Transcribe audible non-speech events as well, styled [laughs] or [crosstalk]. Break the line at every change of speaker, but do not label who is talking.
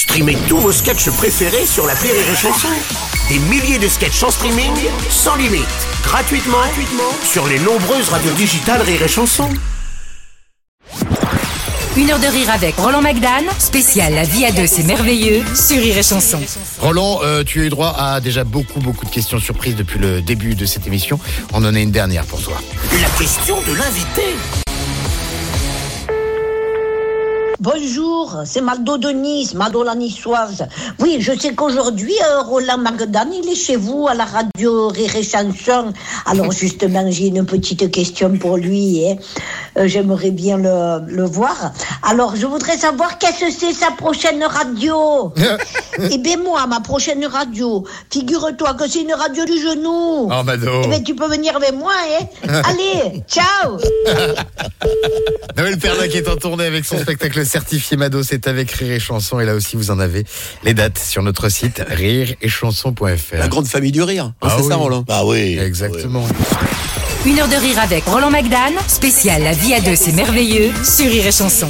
Streamez tous vos sketchs préférés sur la Rire et Chanson. Des milliers de sketchs en streaming, sans limite, gratuitement, gratuitement sur les nombreuses radios digitales Rire et Chanson.
Une heure de rire avec Roland Magdan, spécial La vie à deux, c'est merveilleux, sur Rire et Chanson.
Roland, euh, tu as eu droit à déjà beaucoup, beaucoup de questions surprises depuis le début de cette émission. On en a une dernière pour toi.
La question de l'invité.
Bonjour, c'est Maldo de Nice, Maldo la niçoise. Oui, je sais qu'aujourd'hui, euh, Roland Magdan, il est chez vous à la radio Rire et Chanson. Alors justement, j'ai une petite question pour lui. hein. Euh, J'aimerais bien le, le voir. Alors, je voudrais savoir qu'est-ce que c'est sa prochaine radio? [laughs] Eh bien moi, ma prochaine radio, figure-toi que c'est une radio du genou.
Oh, Mado.
Eh bien, tu peux venir avec moi, hein [laughs] Allez, ciao [laughs]
Noël Perla qui est en tournée avec son spectacle certifié Mado, c'est avec Rire et Chanson. Et là aussi, vous en avez les dates sur notre site rireetchanson.fr.
La grande famille du rire.
Ah
c'est ça,
oui.
Roland
Bah oui.
Exactement.
Une heure de rire avec Roland Magdan, spécial La vie à deux, c'est merveilleux, sur Rire et Chanson.